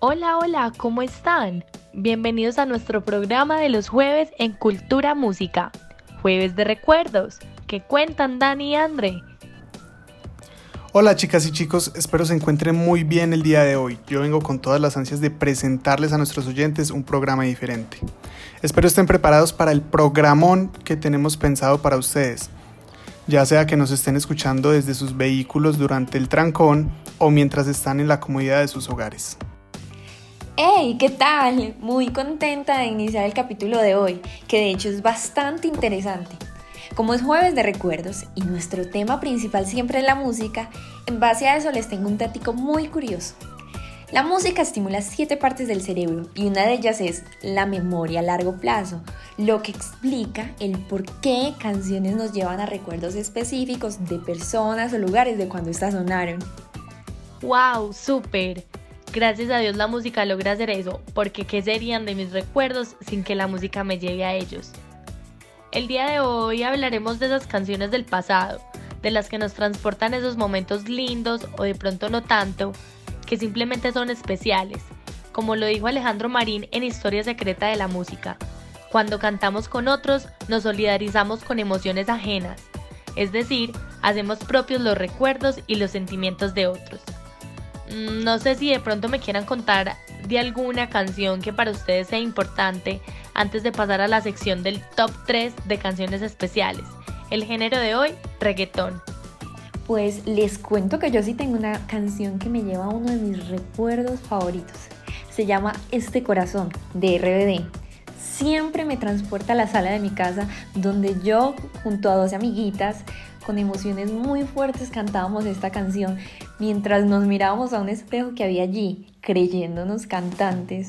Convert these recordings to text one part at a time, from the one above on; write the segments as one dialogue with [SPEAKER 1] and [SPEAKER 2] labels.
[SPEAKER 1] Hola, hola, ¿cómo están? Bienvenidos a nuestro programa de los jueves en Cultura Música. Jueves de recuerdos. ¿Qué cuentan Dani y André?
[SPEAKER 2] Hola chicas y chicos, espero se encuentren muy bien el día de hoy. Yo vengo con todas las ansias de presentarles a nuestros oyentes un programa diferente. Espero estén preparados para el programón que tenemos pensado para ustedes, ya sea que nos estén escuchando desde sus vehículos durante el trancón o mientras están en la comodidad de sus hogares.
[SPEAKER 3] ¡Hey! ¿Qué tal? Muy contenta de iniciar el capítulo de hoy, que de hecho es bastante interesante. Como es jueves de recuerdos y nuestro tema principal siempre es la música, en base a eso les tengo un tático muy curioso. La música estimula siete partes del cerebro y una de ellas es la memoria a largo plazo, lo que explica el por qué canciones nos llevan a recuerdos específicos de personas o lugares de cuando estas sonaron.
[SPEAKER 1] ¡Wow! ¡Súper! Gracias a Dios la música logra hacer eso, porque ¿qué serían de mis recuerdos sin que la música me lleve a ellos? El día de hoy hablaremos de esas canciones del pasado, de las que nos transportan esos momentos lindos o de pronto no tanto, que simplemente son especiales, como lo dijo Alejandro Marín en Historia Secreta de la Música. Cuando cantamos con otros, nos solidarizamos con emociones ajenas, es decir, hacemos propios los recuerdos y los sentimientos de otros. Mm, no sé si de pronto me quieran contar de alguna canción que para ustedes sea importante antes de pasar a la sección del top 3 de canciones especiales. El género de hoy, reggaetón.
[SPEAKER 3] Pues les cuento que yo sí tengo una canción que me lleva a uno de mis recuerdos favoritos. Se llama Este Corazón de RBD. Siempre me transporta a la sala de mi casa donde yo junto a dos amiguitas con emociones muy fuertes cantábamos esta canción mientras nos mirábamos a un espejo que había allí, creyéndonos cantantes.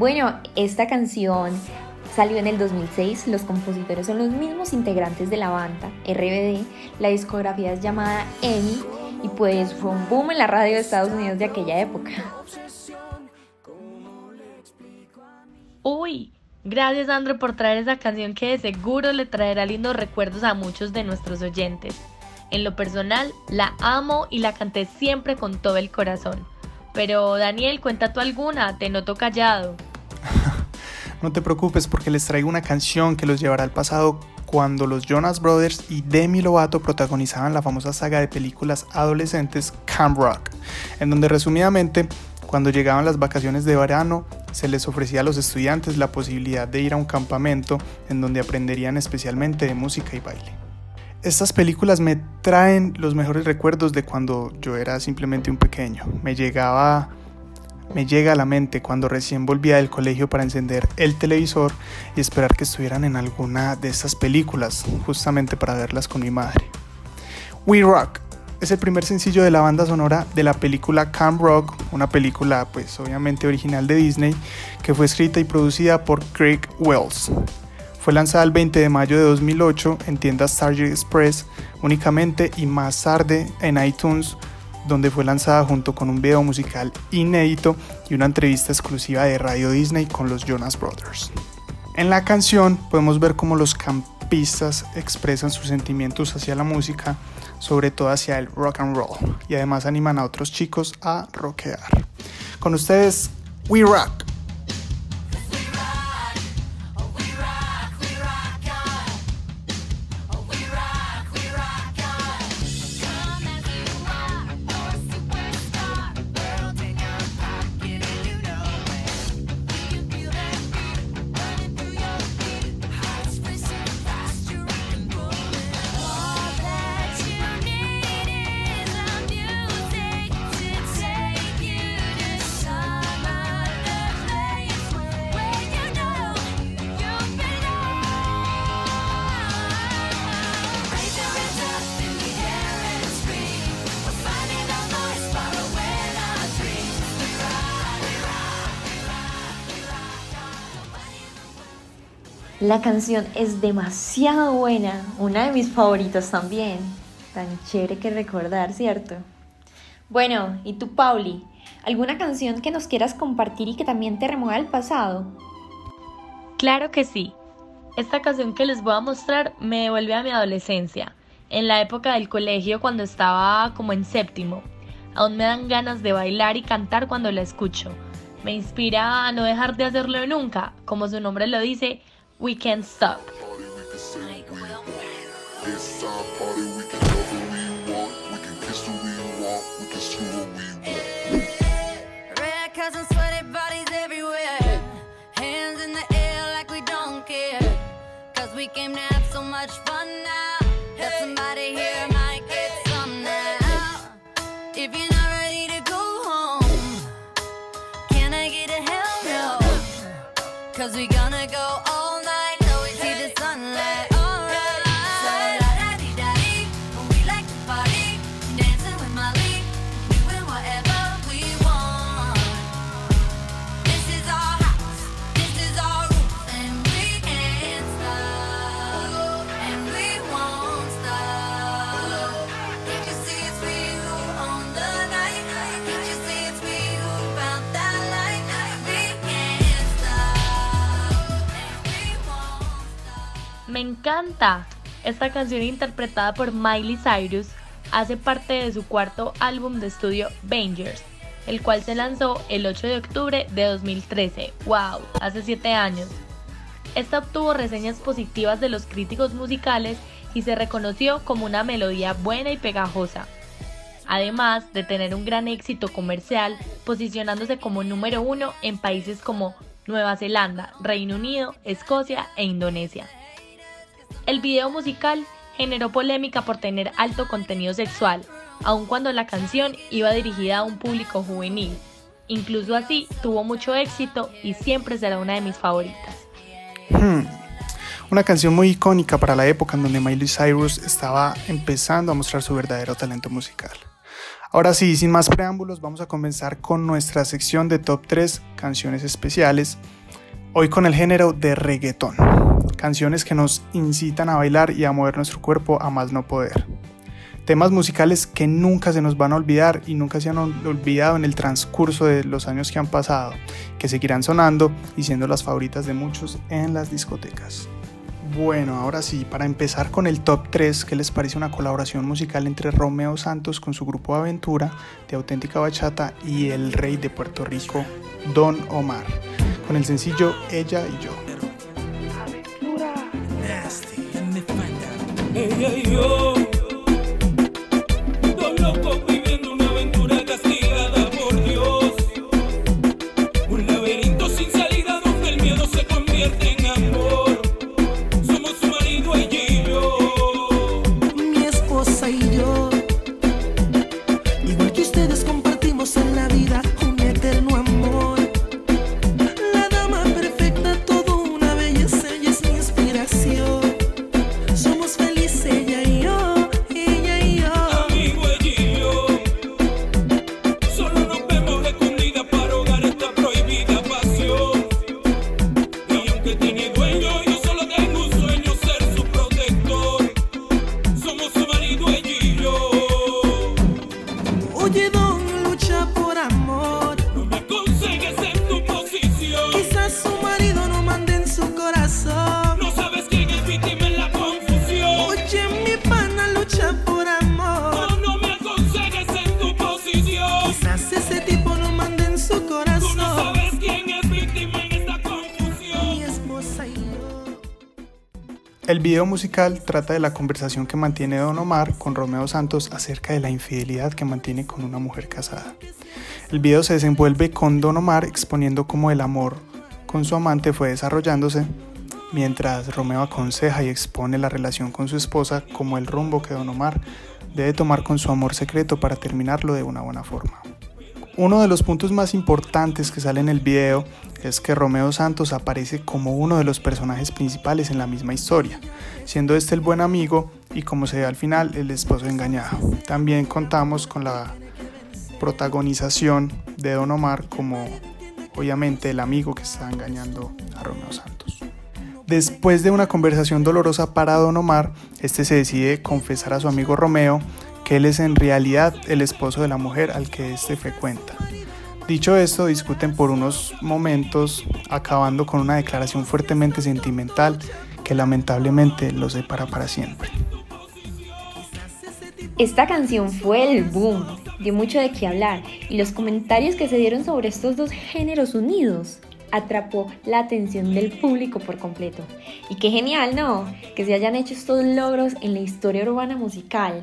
[SPEAKER 3] Bueno, esta canción salió en el 2006, los compositores son los mismos integrantes de la banda, RBD, la discografía es llamada EMI y pues fue un boom en la radio de Estados Unidos de aquella época.
[SPEAKER 1] Uy, gracias Andro por traer esa canción que de seguro le traerá lindos recuerdos a muchos de nuestros oyentes. En lo personal, la amo y la canté siempre con todo el corazón. Pero Daniel, cuenta tú alguna, te noto callado.
[SPEAKER 2] No te preocupes porque les traigo una canción que los llevará al pasado cuando los Jonas Brothers y Demi Lovato protagonizaban la famosa saga de películas adolescentes Camp Rock, en donde resumidamente, cuando llegaban las vacaciones de verano, se les ofrecía a los estudiantes la posibilidad de ir a un campamento en donde aprenderían especialmente de música y baile. Estas películas me traen los mejores recuerdos de cuando yo era simplemente un pequeño. Me llegaba me llega a la mente cuando recién volvía del colegio para encender el televisor y esperar que estuvieran en alguna de estas películas, justamente para verlas con mi madre. We Rock es el primer sencillo de la banda sonora de la película Camp Rock, una película pues obviamente original de Disney, que fue escrita y producida por Craig Wells. Fue lanzada el 20 de mayo de 2008 en tiendas Target Express únicamente y más tarde en iTunes donde fue lanzada junto con un video musical inédito y una entrevista exclusiva de Radio Disney con los Jonas Brothers. En la canción podemos ver cómo los, pistas expresan sus sentimientos hacia la música, sobre todo hacia el rock and roll, y además animan a otros chicos a rockear. Con ustedes, We Rock.
[SPEAKER 3] La canción es demasiado buena, una de mis favoritas también. Tan chévere que recordar, ¿cierto? Bueno, ¿y tú, Pauli? ¿Alguna canción que nos quieras compartir y que también te remueva el pasado?
[SPEAKER 1] Claro que sí. Esta canción que les voy a mostrar me devuelve a mi adolescencia, en la época del colegio cuando estaba como en séptimo. Aún me dan ganas de bailar y cantar cuando la escucho. Me inspira a no dejar de hacerlo nunca, como su nombre lo dice, We Can't Stop. Esta canción interpretada por Miley Cyrus hace parte de su cuarto álbum de estudio Bangers, el cual se lanzó el 8 de octubre de 2013. ¡Wow! Hace 7 años. Esta obtuvo reseñas positivas de los críticos musicales y se reconoció como una melodía buena y pegajosa. Además de tener un gran éxito comercial, posicionándose como número uno en países como Nueva Zelanda, Reino Unido, Escocia e Indonesia. El video musical generó polémica por tener alto contenido sexual, aun cuando la canción iba dirigida a un público juvenil. Incluso así, tuvo mucho éxito y siempre será una de mis favoritas.
[SPEAKER 2] Hmm. Una canción muy icónica para la época en donde Miley Cyrus estaba empezando a mostrar su verdadero talento musical. Ahora sí, sin más preámbulos, vamos a comenzar con nuestra sección de top 3 canciones especiales. Hoy con el género de reggaetón. Canciones que nos incitan a bailar y a mover nuestro cuerpo a más no poder. Temas musicales que nunca se nos van a olvidar y nunca se han ol- olvidado en el transcurso de los años que han pasado, que seguirán sonando y siendo las favoritas de muchos en las discotecas. Bueno, ahora sí, para empezar con el top 3, ¿qué les parece una colaboración musical entre Romeo Santos con su grupo Aventura de auténtica bachata y el rey de Puerto Rico, Don Omar, con el sencillo Ella y yo?
[SPEAKER 4] Ella y yo, El
[SPEAKER 2] video musical trata de la conversación que mantiene Don Omar con Romeo Santos acerca de la infidelidad que mantiene con una mujer casada. El video se desenvuelve con Don Omar exponiendo cómo el amor con su amante fue desarrollándose, mientras Romeo aconseja y expone la relación con su esposa como el rumbo que Don Omar debe tomar con su amor secreto para terminarlo de una buena forma. Uno de los puntos más importantes que sale en el video es que Romeo Santos aparece como uno de los personajes principales en la misma historia, siendo este el buen amigo y como se ve al final el esposo engañado. También contamos con la protagonización de Don Omar como obviamente el amigo que está engañando a Romeo Santos. Después de una conversación dolorosa para Don Omar, este se decide confesar a su amigo Romeo que él es en realidad el esposo de la mujer al que éste frecuenta. Dicho esto, discuten por unos momentos, acabando con una declaración fuertemente sentimental que lamentablemente los separa para siempre.
[SPEAKER 3] Esta canción fue el boom, dio mucho de qué hablar y los comentarios que se dieron sobre estos dos géneros unidos atrapó la atención del público por completo. Y qué genial, ¿no? Que se hayan hecho estos logros en la historia urbana musical.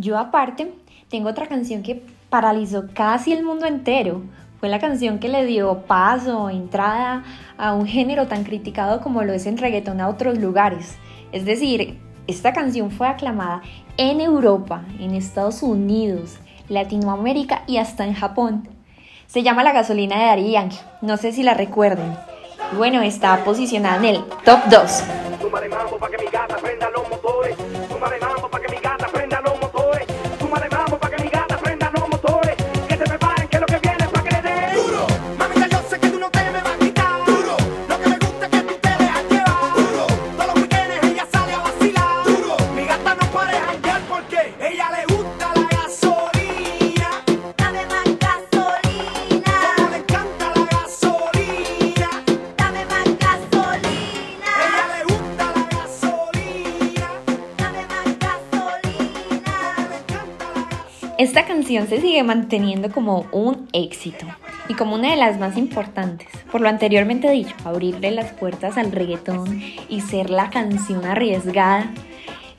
[SPEAKER 3] Yo aparte tengo otra canción que paralizó casi el mundo entero. Fue la canción que le dio paso, entrada a un género tan criticado como lo es el reggaetón a otros lugares. Es decir, esta canción fue aclamada en Europa, en Estados Unidos, Latinoamérica y hasta en Japón. Se llama La gasolina de Daddy Yankee, no sé si la recuerden. Bueno, está posicionada en el top 2.
[SPEAKER 5] Se
[SPEAKER 3] sigue manteniendo como un éxito y como una de las más importantes. Por lo anteriormente dicho, abrirle las puertas al reggaetón y ser la canción arriesgada.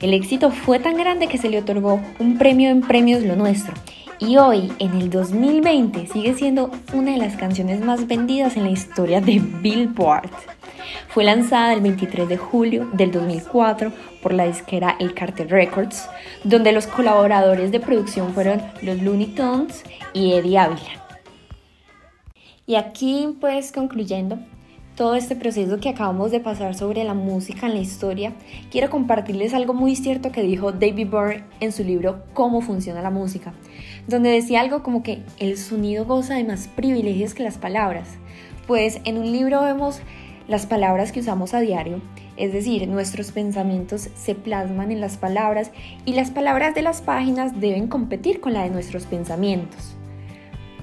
[SPEAKER 3] El éxito fue tan grande que se le otorgó un premio en Premios Lo Nuestro. Y hoy, en el 2020, sigue siendo una de las canciones más vendidas en la historia de Billboard. Fue lanzada el 23 de julio del 2004 por la disquera El Cartel Records, donde los colaboradores de producción fueron los Looney Tunes y Eddie Ávila. Y aquí, pues concluyendo todo este proceso que acabamos de pasar sobre la música en la historia, quiero compartirles algo muy cierto que dijo David Byrne en su libro Cómo funciona la música, donde decía algo como que el sonido goza de más privilegios que las palabras. Pues en un libro vemos las palabras que usamos a diario, es decir, nuestros pensamientos se plasman en las palabras y las palabras de las páginas deben competir con la de nuestros pensamientos.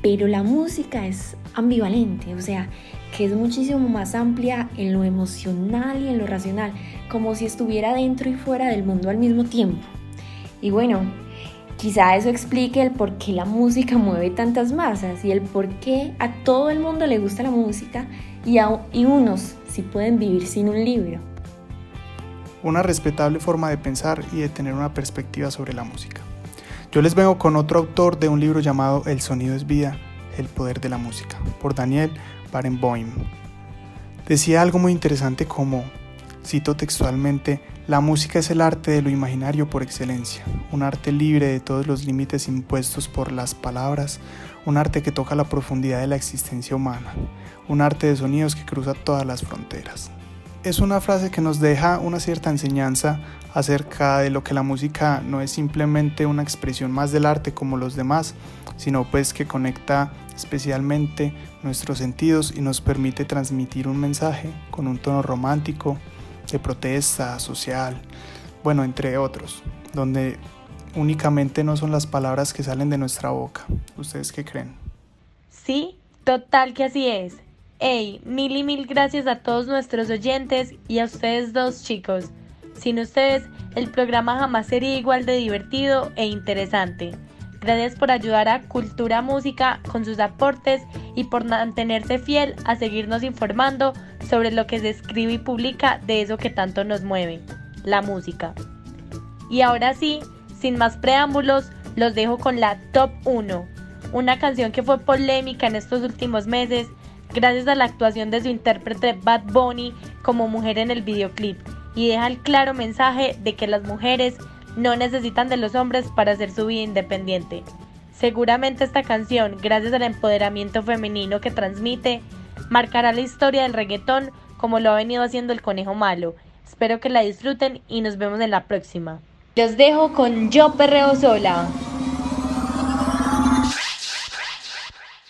[SPEAKER 3] Pero la música es ambivalente, o sea, que es muchísimo más amplia en lo emocional y en lo racional, como si estuviera dentro y fuera del mundo al mismo tiempo. Y bueno, quizá eso explique el por qué la música mueve tantas masas y el por qué a todo el mundo le gusta la música y, a, unos si pueden vivir sin un libro.
[SPEAKER 2] Una respetable forma de pensar y de tener una perspectiva sobre la música. Yo les vengo con otro autor de un libro llamado El sonido es vida, el poder de la música, por Daniel Barenboim. Decía algo muy interesante como, cito textualmente, la música es el arte de lo imaginario por excelencia, un arte libre de todos los límites impuestos por las palabras, un arte que toca la profundidad de la existencia humana, un arte de sonidos que cruza todas las fronteras. Es una frase que nos deja una cierta enseñanza acerca de lo que la música no es simplemente una expresión más del arte como los demás, sino pues que conecta especialmente nuestros sentidos y nos permite transmitir un mensaje con un tono romántico, de protesta, social, bueno, entre otros, donde únicamente no son las palabras que salen de nuestra boca. ¿Ustedes qué creen?
[SPEAKER 1] Sí, total que así es. Hey, mil y mil gracias a todos nuestros oyentes y a ustedes dos chicos. Sin ustedes, el programa jamás sería igual de divertido e interesante. Gracias por ayudar a Cultura Música con sus aportes y por mantenerse fiel a seguirnos informando sobre lo que se escribe y publica de eso que tanto nos mueve, la música. Y ahora sí, sin más preámbulos, los dejo con la Top 1, una canción que fue polémica en estos últimos meses gracias a la actuación de su intérprete Bad Bunny como mujer en el videoclip y deja el claro mensaje de que las mujeres no necesitan de los hombres para hacer su vida independiente. Seguramente esta canción, gracias al empoderamiento femenino que transmite, marcará la historia del reggaetón como lo ha venido haciendo el conejo malo. Espero que la disfruten y nos vemos en la próxima. Los dejo con Yo Perreo Sola.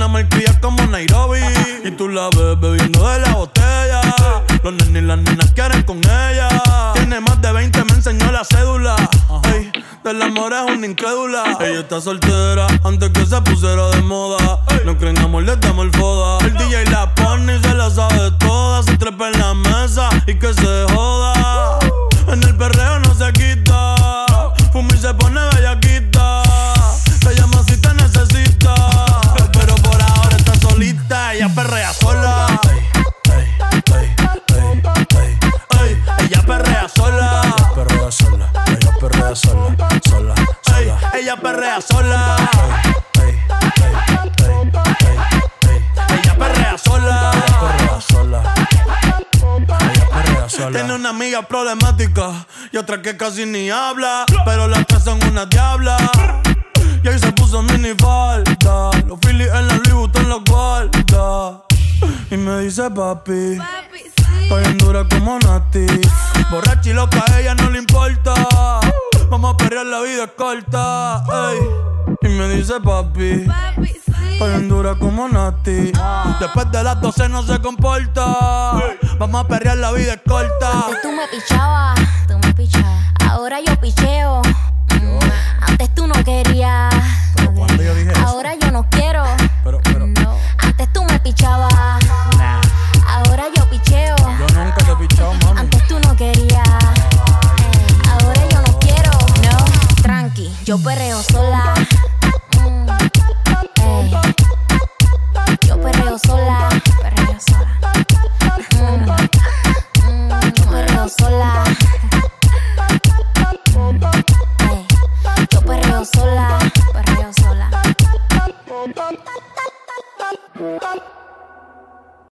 [SPEAKER 6] Una marquilla como Nairobi. Y tú la ves bebiendo de la botella. Los nenes y las nenas quieren con ella. Tiene más de 20, me enseñó la cédula. Ey, del amor es una incrédula. Ella está soltera antes que se pusiera de moda. No creen amor, le damos el foda. El DJ la pone y se otra que casi ni habla. Pero las tres son una diabla. Y ahí se puso mini falta. Los Phillies en la Louis Vuitton los guarda. Y me dice papi. Estoy en dura como Nati. Borracha y loca, a ella no le importa. Vamos a perrear, la vida es corta. ey. Y me dice papi. Estoy en dura como Nati. Después de las 12 no se comporta. Vamos a perrear, la vida es corta.
[SPEAKER 7] Antes tú me pichabas, tú me pichabas. Ahora yo picheo. Mm, Antes tú no querías.
[SPEAKER 8] Pero cuando yo dije